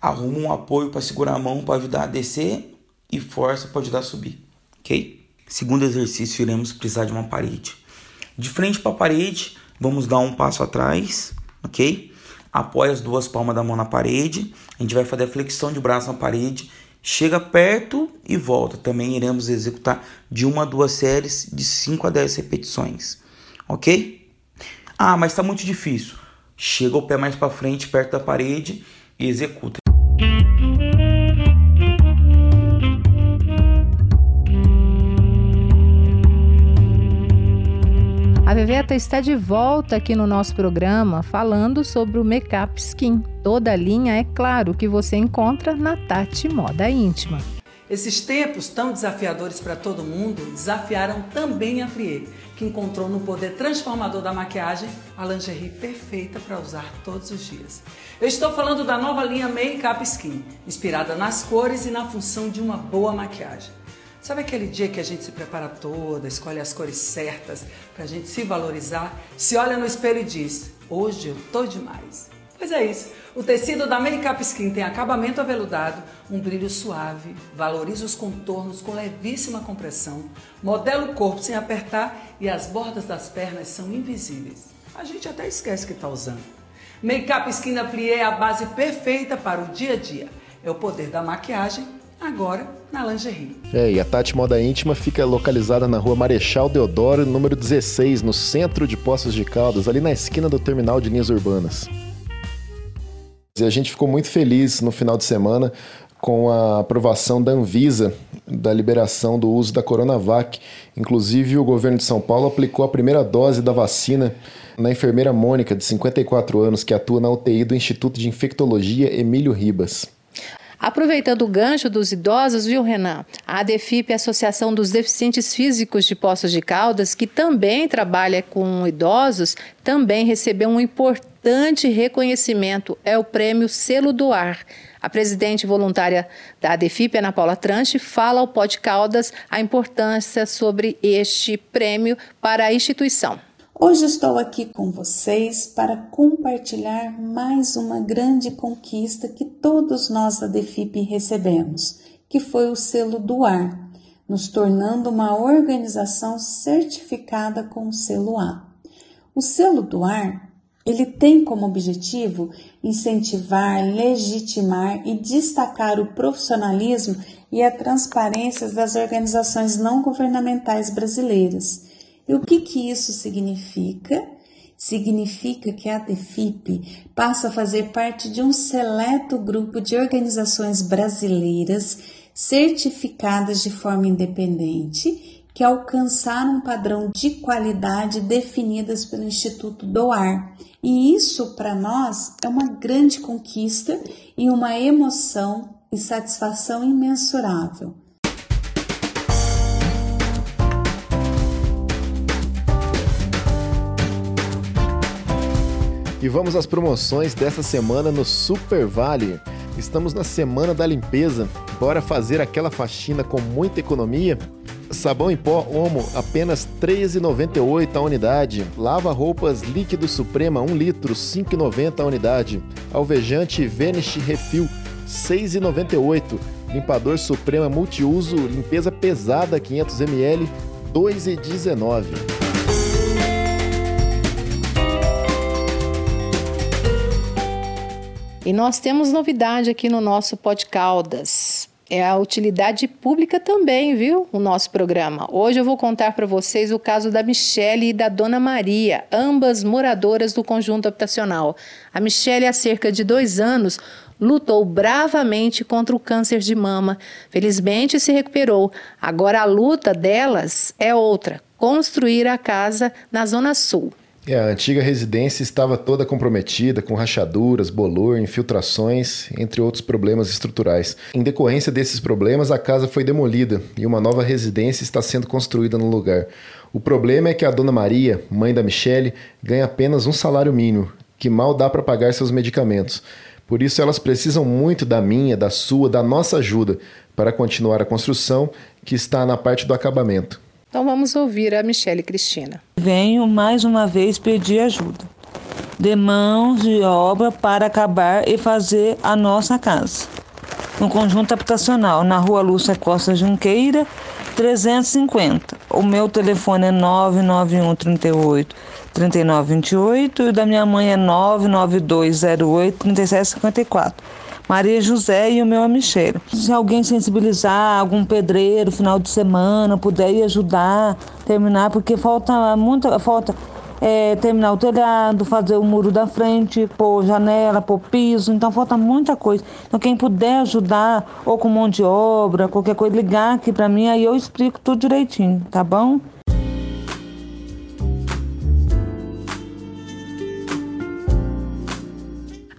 Arruma um apoio para segurar a mão para ajudar a descer e força para ajudar a subir. Ok? Segundo exercício, iremos precisar de uma parede. De frente para a parede, vamos dar um passo atrás, ok? Apoia as duas palmas da mão na parede. A gente vai fazer a flexão de braço na parede Chega perto e volta. Também iremos executar de uma a duas séries de 5 a 10 repetições. Ok? Ah, mas está muito difícil. Chega o pé mais para frente, perto da parede e executa.
Veveta está de volta aqui no nosso programa falando sobre o Makeup Skin. Toda a linha, é claro, que você encontra na Tati Moda Íntima.
Esses tempos tão desafiadores para todo mundo desafiaram também a Frie, que encontrou no poder transformador da maquiagem a lingerie perfeita para usar todos os dias. Eu estou falando da nova linha Makeup Skin, inspirada nas cores e na função de uma boa maquiagem. Sabe aquele dia que a gente se prepara toda, escolhe as cores certas para a gente se valorizar, se olha no espelho e diz: Hoje eu tô demais. Pois é isso. O tecido da Makeup Skin tem acabamento aveludado, um brilho suave, valoriza os contornos com levíssima compressão, modela o corpo sem apertar e as bordas das pernas são invisíveis. A gente até esquece que está usando. Makeup Skin da Plié é a base perfeita para o dia a dia. É o poder da maquiagem, agora na lingerie.
É, e a Tati Moda Íntima fica localizada na rua Marechal Deodoro, número 16, no centro de Poços de Caldas, ali na esquina do terminal de linhas urbanas. E a gente ficou muito feliz no final de semana com a aprovação da Anvisa da liberação do uso da Coronavac. Inclusive, o governo de São Paulo aplicou a primeira dose da vacina na enfermeira Mônica, de 54 anos, que atua na UTI do Instituto de Infectologia Emílio Ribas.
Aproveitando o gancho dos idosos, viu, Renan? A ADEFIP, Associação dos Deficientes Físicos de Poços de Caldas, que também trabalha com idosos, também recebeu um importante reconhecimento. É o prêmio Selo do Ar. A presidente voluntária da ADEFIP, Ana Paula Tranche, fala ao Pod Caldas a importância sobre este prêmio para a instituição.
Hoje estou aqui com vocês para compartilhar mais uma grande conquista que todos nós da DEFIP recebemos, que foi o selo do ar, nos tornando uma organização certificada com o selo A. O selo do ar, ele tem como objetivo incentivar, legitimar e destacar o profissionalismo e a transparência das organizações não governamentais brasileiras e o que, que isso significa? Significa que a ATFIP passa a fazer parte de um seleto grupo de organizações brasileiras certificadas de forma independente que alcançaram um padrão de qualidade definidas pelo Instituto do Ar. E isso para nós é uma grande conquista e uma emoção e satisfação imensurável.
E vamos às promoções dessa semana no Super Vale. Estamos na semana da limpeza. Bora fazer aquela faxina com muita economia? Sabão em pó Omo, apenas R$ 3,98 a unidade. Lava roupas líquido Suprema, 1 litro, R$ 5,90 a unidade. Alvejante Vanish Refil, R$ 6,98. Limpador Suprema Multiuso, limpeza pesada 500ml, R$ 2,19.
E nós temos novidade aqui no nosso Podcaldas. É a utilidade pública também, viu? O nosso programa. Hoje eu vou contar para vocês o caso da Michele e da Dona Maria, ambas moradoras do conjunto habitacional. A Michele, há cerca de dois anos, lutou bravamente contra o câncer de mama. Felizmente se recuperou. Agora a luta delas é outra: construir a casa na Zona Sul.
É, a antiga residência estava toda comprometida, com rachaduras, bolor, infiltrações, entre outros problemas estruturais. Em decorrência desses problemas, a casa foi demolida e uma nova residência está sendo construída no lugar. O problema é que a dona Maria, mãe da Michele, ganha apenas um salário mínimo, que mal dá para pagar seus medicamentos. Por isso, elas precisam muito da minha, da sua, da nossa ajuda para continuar a construção, que está na parte do acabamento.
Então vamos ouvir a Michele Cristina.
Venho mais uma vez pedir ajuda de mãos de obra para acabar e fazer a nossa casa. No conjunto habitacional, na rua Lúcia Costa Junqueira, 350. O meu telefone é 991 38 3928 e o da minha mãe é 99208 3754. Maria José e o meu amicheiro. Se alguém sensibilizar, algum pedreiro, final de semana, puder ir ajudar, terminar, porque falta muita. Falta, é, terminar o telhado, fazer o muro da frente, pôr janela, pôr piso, então falta muita coisa. Então quem puder ajudar, ou com mão de obra, qualquer coisa, ligar aqui para mim, aí eu explico tudo direitinho, tá bom?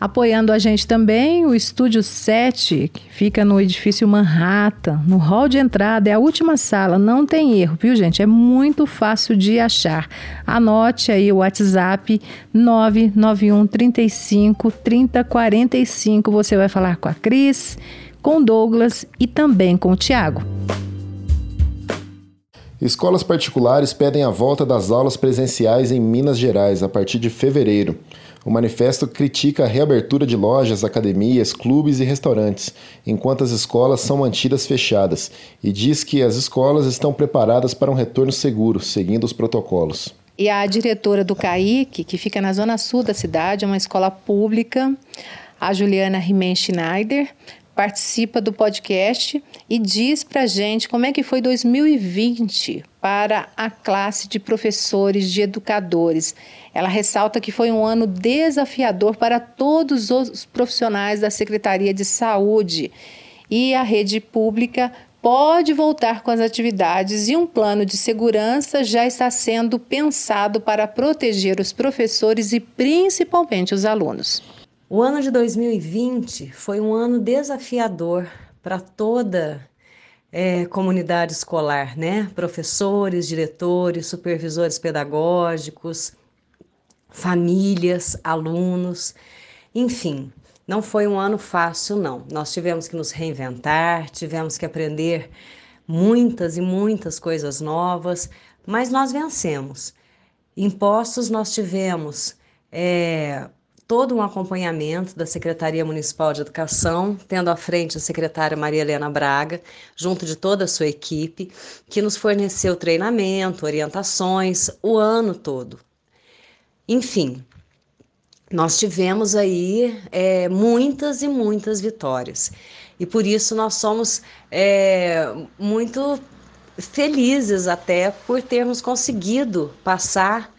Apoiando a gente também o Estúdio 7, que fica no edifício Manhattan, no hall de entrada, é a última sala, não tem erro, viu gente? É muito fácil de achar. Anote aí o WhatsApp 991 35 30 45. Você vai falar com a Cris, com Douglas e também com o Tiago.
Escolas particulares pedem a volta das aulas presenciais em Minas Gerais a partir de fevereiro. O manifesto critica a reabertura de lojas, academias, clubes e restaurantes, enquanto as escolas são mantidas fechadas, e diz que as escolas estão preparadas para um retorno seguro, seguindo os protocolos.
E a diretora do CAIC, que fica na zona sul da cidade, é uma escola pública, a Juliana Rimen Schneider, participa do podcast e diz para gente como é que foi 2020 para a classe de professores, de educadores. Ela ressalta que foi um ano desafiador para todos os profissionais da Secretaria de Saúde e a rede pública pode voltar com as atividades e um plano de segurança já está sendo pensado para proteger os professores e principalmente os alunos.
O ano de 2020 foi um ano desafiador para toda é, comunidade escolar, né? Professores, diretores, supervisores pedagógicos, famílias, alunos, enfim. Não foi um ano fácil, não. Nós tivemos que nos reinventar, tivemos que aprender muitas e muitas coisas novas, mas nós vencemos. Impostos nós tivemos é, todo um acompanhamento da Secretaria Municipal de Educação, tendo à frente a secretária Maria Helena Braga, junto de toda a sua equipe, que nos forneceu treinamento, orientações o ano todo. Enfim, nós tivemos aí é, muitas e muitas vitórias. E por isso nós somos é, muito felizes até por termos conseguido passar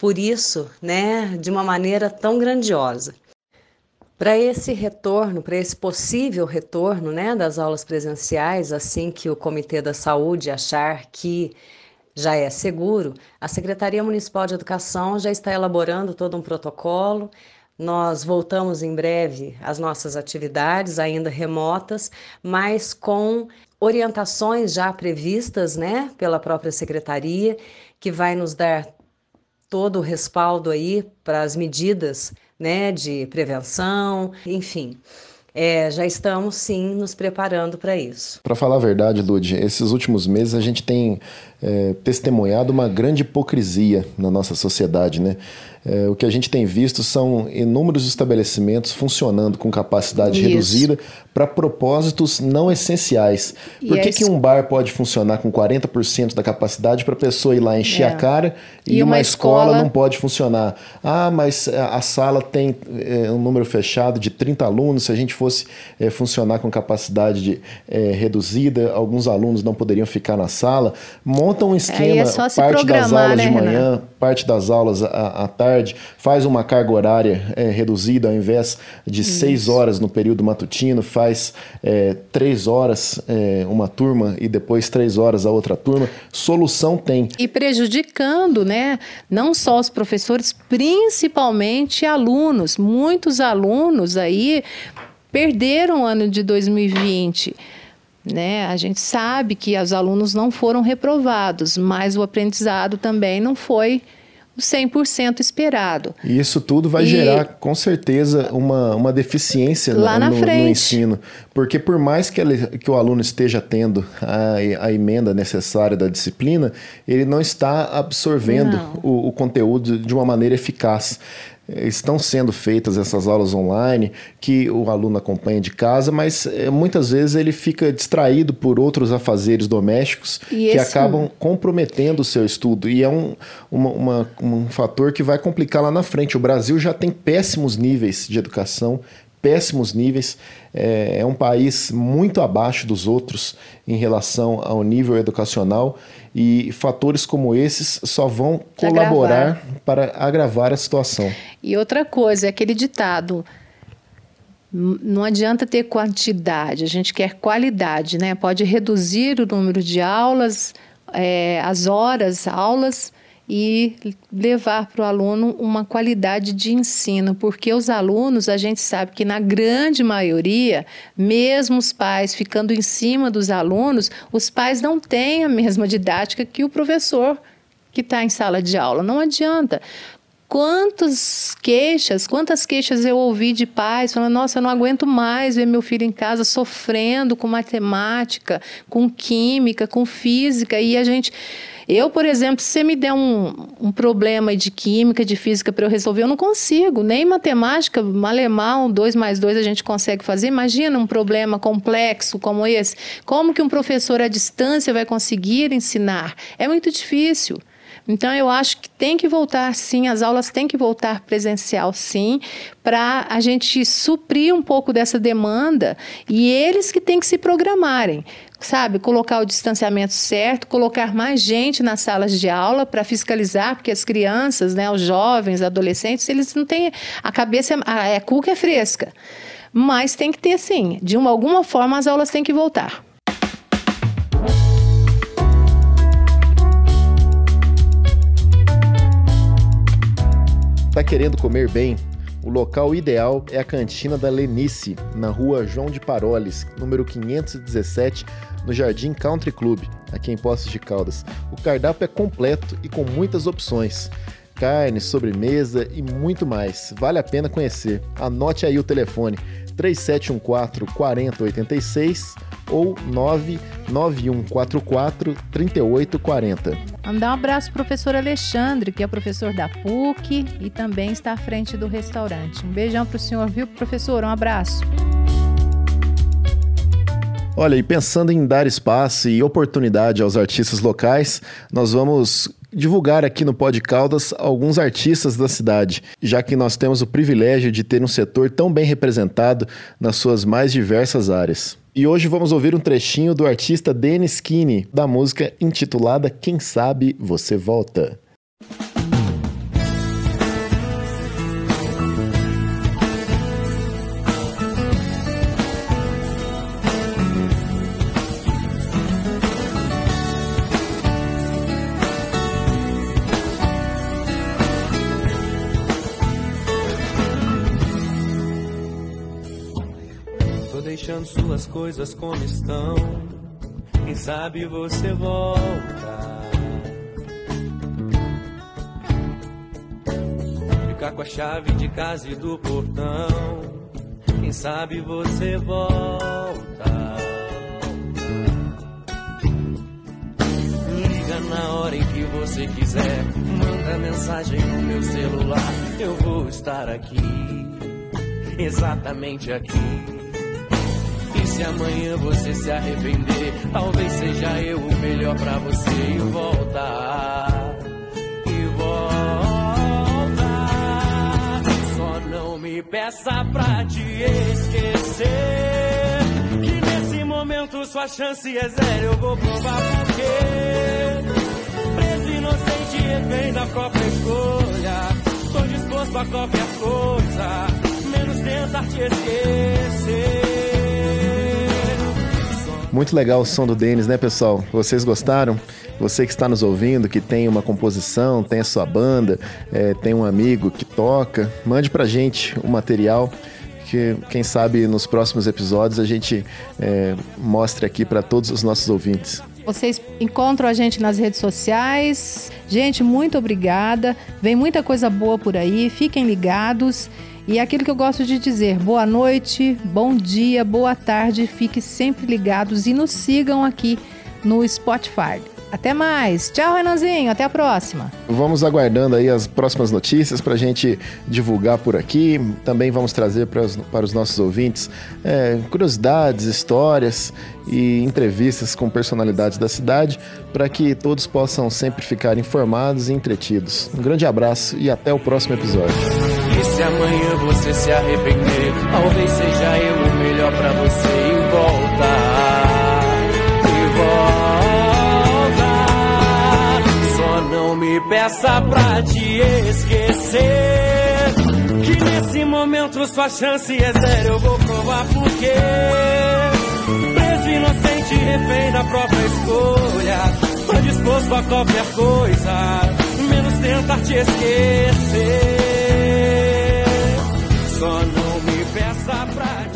por isso, né, de uma maneira tão grandiosa. Para esse retorno, para esse possível retorno né, das aulas presenciais, assim que o Comitê da Saúde achar que já é seguro, a Secretaria Municipal de Educação já está elaborando todo um protocolo. Nós voltamos em breve às nossas atividades, ainda remotas, mas com orientações já previstas né, pela própria secretaria, que vai nos dar todo o respaldo aí para as medidas né, de prevenção, enfim. É, já estamos sim nos preparando para isso.
Para falar a verdade, Lud, esses últimos meses a gente tem é, testemunhado uma grande hipocrisia na nossa sociedade, né? É, o que a gente tem visto são inúmeros estabelecimentos funcionando com capacidade Isso. reduzida para propósitos não essenciais. Por que, que um bar pode funcionar com 40% da capacidade para a pessoa ir lá encher é. a cara e, e uma, uma escola... escola... não pode funcionar? Ah, mas a sala tem é, um número fechado de 30 alunos. Se a gente fosse é, funcionar com capacidade de, é, reduzida, alguns alunos não poderiam ficar na sala. Monta um esquema, parte das aulas né, de manhã, Renan? parte das aulas à, à tarde, faz uma carga horária é, reduzida, ao invés de Isso. seis horas no período matutino, faz é, três horas é, uma turma e depois três horas a outra turma. Solução tem.
E prejudicando, né? Não só os professores, principalmente alunos. Muitos alunos aí perderam o ano de 2020. Né? A gente sabe que os alunos não foram reprovados, mas o aprendizado também não foi 100% esperado.
E isso tudo vai e... gerar, com certeza, uma, uma deficiência
Lá
no,
na frente.
no ensino. Porque por mais que, ele, que o aluno esteja tendo a, a emenda necessária da disciplina, ele não está absorvendo o, o conteúdo de uma maneira eficaz estão sendo feitas essas aulas online que o aluno acompanha de casa, mas é, muitas vezes ele fica distraído por outros afazeres domésticos e que acabam comprometendo o seu estudo. E é um, uma, uma, um fator que vai complicar lá na frente. O Brasil já tem péssimos níveis de educação, péssimos níveis. É, é, um país muito abaixo dos outros em relação ao nível educacional e fatores como esses só vão colaborar agravar. para agravar a situação.
E outra coisa, é aquele ditado. Não adianta ter quantidade, a gente quer qualidade, né? Pode reduzir o número de aulas, é, as horas, aulas, e levar para o aluno uma qualidade de ensino, porque os alunos, a gente sabe que na grande maioria, mesmo os pais ficando em cima dos alunos, os pais não têm a mesma didática que o professor que está em sala de aula. Não adianta. Quantas queixas, quantas queixas eu ouvi de pais falando: nossa, eu não aguento mais ver meu filho em casa sofrendo com matemática, com química, com física, e a gente. Eu, por exemplo, se você me der um, um problema de química, de física para eu resolver, eu não consigo. Nem matemática, alemão, dois mais dois a gente consegue fazer. Imagina um problema complexo como esse. Como que um professor à distância vai conseguir ensinar? É muito difícil. Então, eu acho que tem que voltar sim, as aulas têm que voltar presencial sim, para a gente suprir um pouco dessa demanda e eles que têm que se programarem sabe, colocar o distanciamento certo, colocar mais gente nas salas de aula para fiscalizar, porque as crianças, né, os jovens, adolescentes, eles não têm a cabeça, a, a cuca é fresca. Mas tem que ter sim, de uma, alguma forma as aulas têm que voltar.
Está querendo comer bem? O local ideal é a Cantina da Lenice, na rua João de Paroles, número 517, no Jardim Country Club, aqui em Poços de Caldas. O cardápio é completo e com muitas opções. Carne, sobremesa e muito mais. Vale a pena conhecer. Anote aí o telefone 3714 4086 ou 99144 3840.
Vamos dar um abraço para o professor Alexandre, que é professor da PUC e também está à frente do restaurante. Um beijão para o senhor, viu, professor? Um abraço.
Olha, e pensando em dar espaço e oportunidade aos artistas locais, nós vamos divulgar aqui no Pod Caldas alguns artistas da cidade, já que nós temos o privilégio de ter um setor tão bem representado nas suas mais diversas áreas. E hoje vamos ouvir um trechinho do artista Dennis Kinney, da música intitulada Quem Sabe Você Volta.
Coisas como estão. Quem sabe você volta. Ficar com a chave de casa e do portão. Quem sabe você volta. Liga na hora em que você quiser. Manda mensagem no meu celular. Eu vou estar aqui. Exatamente aqui se amanhã você se arrepender, talvez seja eu o melhor para você e volta. E volta. Só não me peça pra te esquecer. Que nesse momento sua chance é zero, eu vou provar porque. Preso inocente, refém da própria escolha. Tô disposto a qualquer coisa, menos tentar te esquecer.
Muito legal o som do Denis, né, pessoal? Vocês gostaram? Você que está nos ouvindo, que tem uma composição, tem a sua banda, é, tem um amigo que toca, mande pra gente o material que quem sabe nos próximos episódios a gente é, mostre aqui para todos os nossos ouvintes.
Vocês encontram a gente nas redes sociais. Gente, muito obrigada. Vem muita coisa boa por aí. Fiquem ligados. E é aquilo que eu gosto de dizer: boa noite, bom dia, boa tarde, fiquem sempre ligados e nos sigam aqui no Spotify. Até mais. Tchau, Renanzinho. Até a próxima.
Vamos aguardando aí as próximas notícias para a gente divulgar por aqui. Também vamos trazer para os, para os nossos ouvintes é, curiosidades, histórias e entrevistas com personalidades da cidade para que todos possam sempre ficar informados e entretidos. Um grande abraço e até o próximo episódio.
E se amanhã você se arrepender, talvez seja eu o melhor para você e voltar. me peça pra te esquecer. Que nesse momento sua chance é zero, eu vou provar porquê. Preso inocente, refém da própria escolha. Tô disposto a qualquer coisa menos tentar te esquecer. Só não me peça pra